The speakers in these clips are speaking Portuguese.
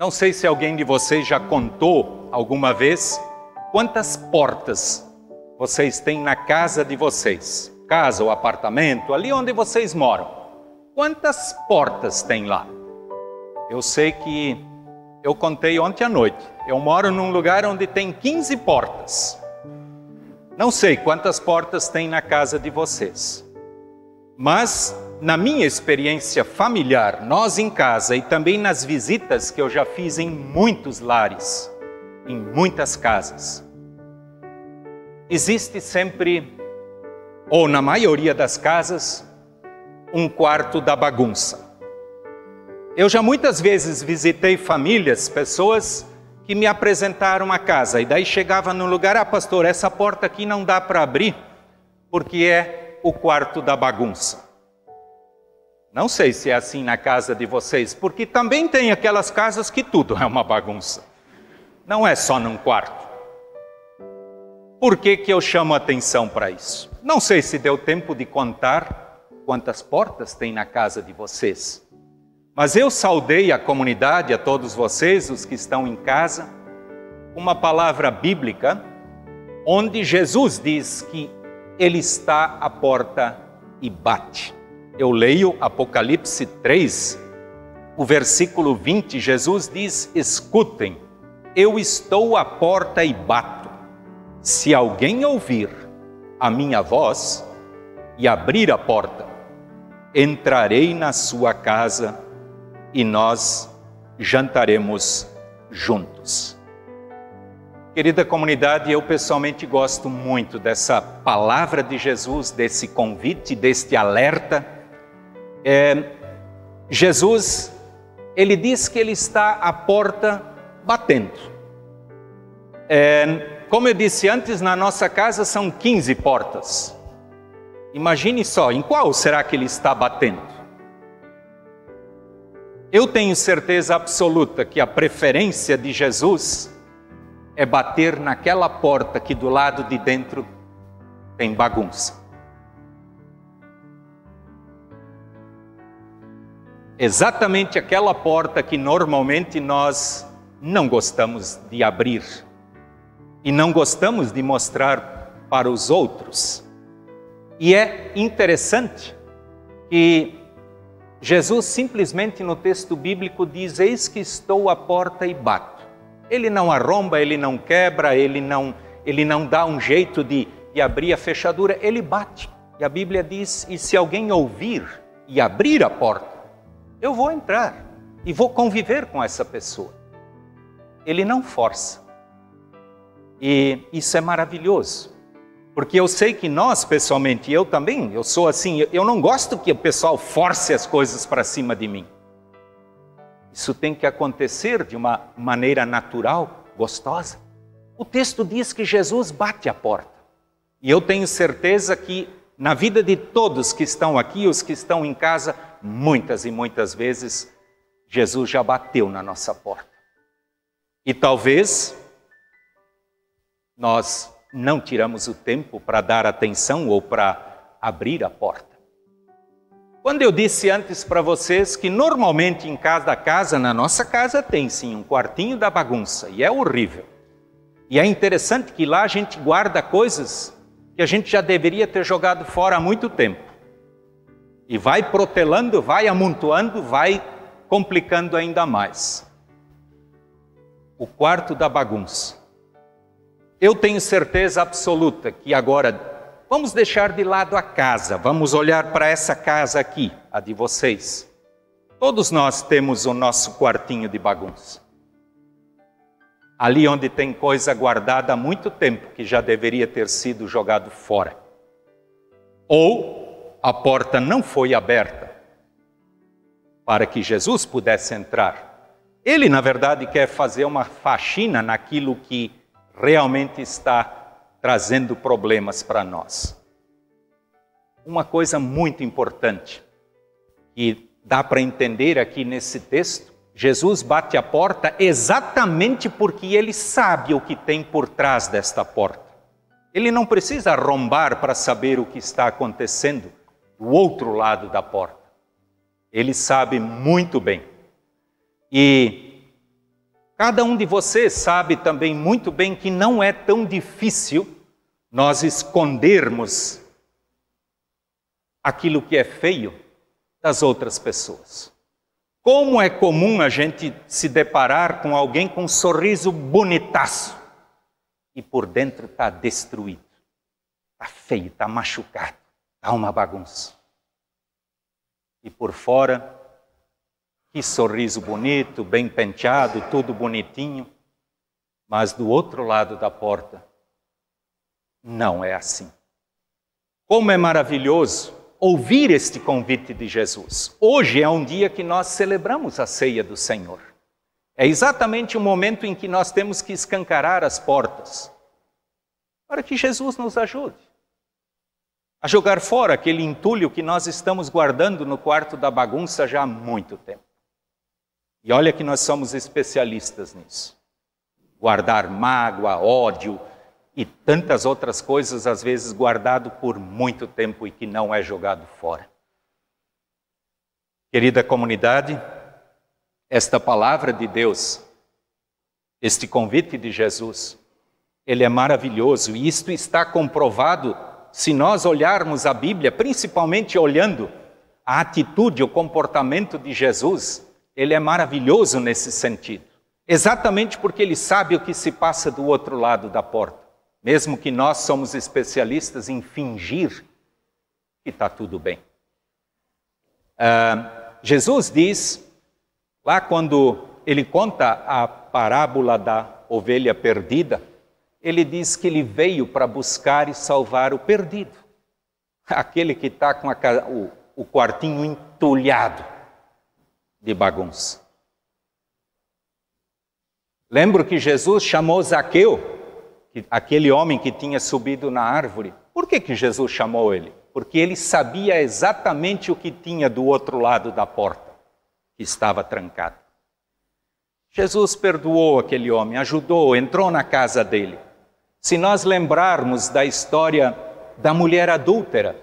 Não sei se alguém de vocês já contou alguma vez quantas portas vocês têm na casa de vocês, casa ou apartamento, ali onde vocês moram. Quantas portas tem lá? Eu sei que eu contei ontem à noite. Eu moro num lugar onde tem 15 portas. Não sei quantas portas tem na casa de vocês. Mas na minha experiência familiar, nós em casa e também nas visitas que eu já fiz em muitos lares, em muitas casas, existe sempre, ou na maioria das casas, um quarto da bagunça. Eu já muitas vezes visitei famílias, pessoas que me apresentaram a casa e daí chegava no lugar, ah pastor, essa porta aqui não dá para abrir porque é o quarto da bagunça. Não sei se é assim na casa de vocês, porque também tem aquelas casas que tudo é uma bagunça. Não é só num quarto. Por que, que eu chamo atenção para isso? Não sei se deu tempo de contar quantas portas tem na casa de vocês. Mas eu saudei a comunidade, a todos vocês, os que estão em casa, uma palavra bíblica, onde Jesus diz que Ele está à porta e bate eu leio Apocalipse 3, o versículo 20, Jesus diz: Escutem, eu estou à porta e bato. Se alguém ouvir a minha voz e abrir a porta, entrarei na sua casa e nós jantaremos juntos. Querida comunidade, eu pessoalmente gosto muito dessa palavra de Jesus, desse convite, deste alerta é, Jesus, ele diz que ele está à porta batendo. É, como eu disse antes, na nossa casa são 15 portas. Imagine só, em qual será que ele está batendo? Eu tenho certeza absoluta que a preferência de Jesus é bater naquela porta que do lado de dentro tem bagunça. exatamente aquela porta que normalmente nós não gostamos de abrir e não gostamos de mostrar para os outros. E é interessante que Jesus simplesmente no texto bíblico diz: Eis que estou à porta e bato. Ele não arromba, ele não quebra, ele não, ele não dá um jeito de, de abrir a fechadura, ele bate. E a Bíblia diz: E se alguém ouvir e abrir a porta, eu vou entrar e vou conviver com essa pessoa. Ele não força. E isso é maravilhoso. Porque eu sei que nós, pessoalmente, eu também, eu sou assim, eu não gosto que o pessoal force as coisas para cima de mim. Isso tem que acontecer de uma maneira natural, gostosa. O texto diz que Jesus bate a porta. E eu tenho certeza que na vida de todos que estão aqui, os que estão em casa, muitas e muitas vezes Jesus já bateu na nossa porta. E talvez nós não tiramos o tempo para dar atenção ou para abrir a porta. Quando eu disse antes para vocês que normalmente em cada casa, na nossa casa, tem sim um quartinho da bagunça, e é horrível. E é interessante que lá a gente guarda coisas que a gente já deveria ter jogado fora há muito tempo. E vai protelando, vai amontoando, vai complicando ainda mais. O quarto da bagunça. Eu tenho certeza absoluta que agora vamos deixar de lado a casa, vamos olhar para essa casa aqui, a de vocês. Todos nós temos o nosso quartinho de bagunça ali onde tem coisa guardada há muito tempo que já deveria ter sido jogado fora. Ou a porta não foi aberta para que Jesus pudesse entrar. Ele, na verdade, quer fazer uma faxina naquilo que realmente está trazendo problemas para nós. Uma coisa muito importante que dá para entender aqui nesse texto Jesus bate a porta exatamente porque ele sabe o que tem por trás desta porta. Ele não precisa arrombar para saber o que está acontecendo do outro lado da porta. Ele sabe muito bem. E Cada um de vocês sabe também muito bem que não é tão difícil nós escondermos aquilo que é feio das outras pessoas. Como é comum a gente se deparar com alguém com um sorriso bonitaço e por dentro está destruído, está feio, está machucado, está uma bagunça. E por fora que sorriso bonito, bem penteado, tudo bonitinho. Mas do outro lado da porta, não é assim. Como é maravilhoso ouvir este convite de Jesus. Hoje é um dia que nós celebramos a ceia do Senhor. É exatamente o momento em que nós temos que escancarar as portas para que Jesus nos ajude a jogar fora aquele entulho que nós estamos guardando no quarto da bagunça já há muito tempo. E olha que nós somos especialistas nisso. Guardar mágoa, ódio e tantas outras coisas, às vezes guardado por muito tempo e que não é jogado fora. Querida comunidade, esta palavra de Deus, este convite de Jesus, ele é maravilhoso e isto está comprovado se nós olharmos a Bíblia, principalmente olhando a atitude, o comportamento de Jesus ele é maravilhoso nesse sentido. Exatamente porque ele sabe o que se passa do outro lado da porta. Mesmo que nós somos especialistas em fingir que está tudo bem. Uh, Jesus diz, lá quando ele conta a parábola da ovelha perdida, ele diz que ele veio para buscar e salvar o perdido. Aquele que está com a, o, o quartinho entulhado de bagunça. Lembro que Jesus chamou Zaqueu, aquele homem que tinha subido na árvore. Por que, que Jesus chamou ele? Porque ele sabia exatamente o que tinha do outro lado da porta, que estava trancada. Jesus perdoou aquele homem, ajudou, entrou na casa dele. Se nós lembrarmos da história da mulher adúltera,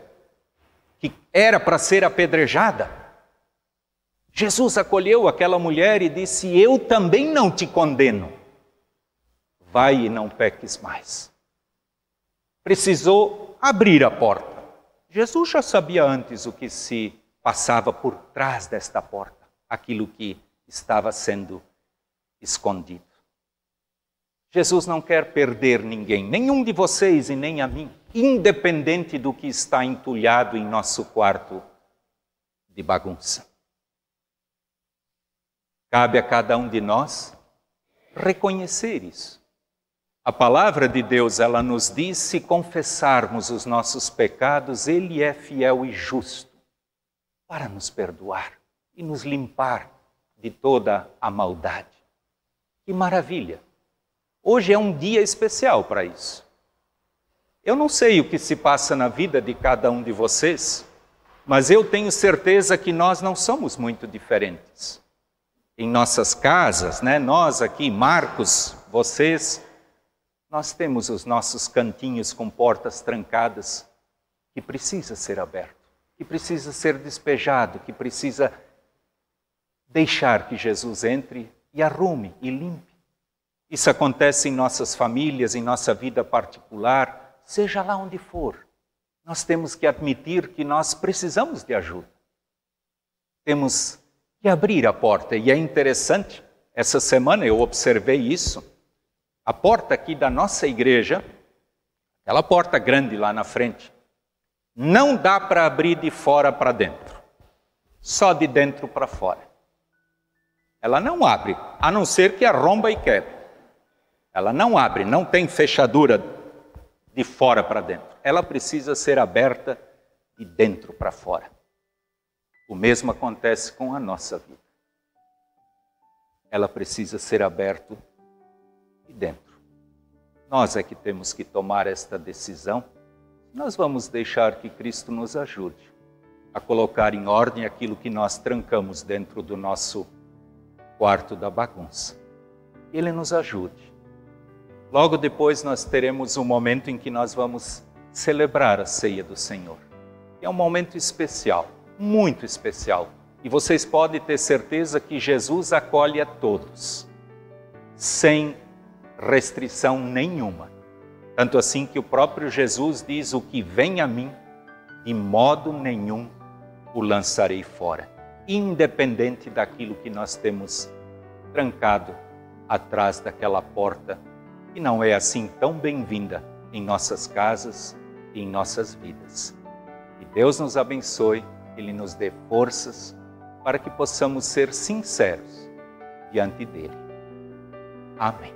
que era para ser apedrejada, Jesus acolheu aquela mulher e disse: Eu também não te condeno. Vai e não peques mais. Precisou abrir a porta. Jesus já sabia antes o que se passava por trás desta porta, aquilo que estava sendo escondido. Jesus não quer perder ninguém, nenhum de vocês e nem a mim, independente do que está entulhado em nosso quarto de bagunça. Cabe a cada um de nós reconhecer isso. A palavra de Deus, ela nos diz: se confessarmos os nossos pecados, Ele é fiel e justo para nos perdoar e nos limpar de toda a maldade. Que maravilha! Hoje é um dia especial para isso. Eu não sei o que se passa na vida de cada um de vocês, mas eu tenho certeza que nós não somos muito diferentes em nossas casas, né? Nós aqui, Marcos, vocês, nós temos os nossos cantinhos com portas trancadas que precisa ser aberto, que precisa ser despejado, que precisa deixar que Jesus entre e arrume e limpe. Isso acontece em nossas famílias, em nossa vida particular, seja lá onde for. Nós temos que admitir que nós precisamos de ajuda. Temos e abrir a porta. E é interessante, essa semana eu observei isso. A porta aqui da nossa igreja, aquela porta grande lá na frente, não dá para abrir de fora para dentro, só de dentro para fora. Ela não abre, a não ser que arromba e quebre. Ela não abre, não tem fechadura de fora para dentro. Ela precisa ser aberta de dentro para fora. O mesmo acontece com a nossa vida. Ela precisa ser aberta de dentro. Nós é que temos que tomar esta decisão. Nós vamos deixar que Cristo nos ajude a colocar em ordem aquilo que nós trancamos dentro do nosso quarto da bagunça. Ele nos ajude. Logo depois nós teremos um momento em que nós vamos celebrar a ceia do Senhor. É um momento especial muito especial. E vocês podem ter certeza que Jesus acolhe a todos, sem restrição nenhuma. Tanto assim que o próprio Jesus diz: O que vem a mim, de modo nenhum o lançarei fora, independente daquilo que nós temos trancado atrás daquela porta, que não é assim tão bem-vinda em nossas casas e em nossas vidas. Que Deus nos abençoe, Ele nos dê forças para que possamos ser sinceros diante dele. Amém.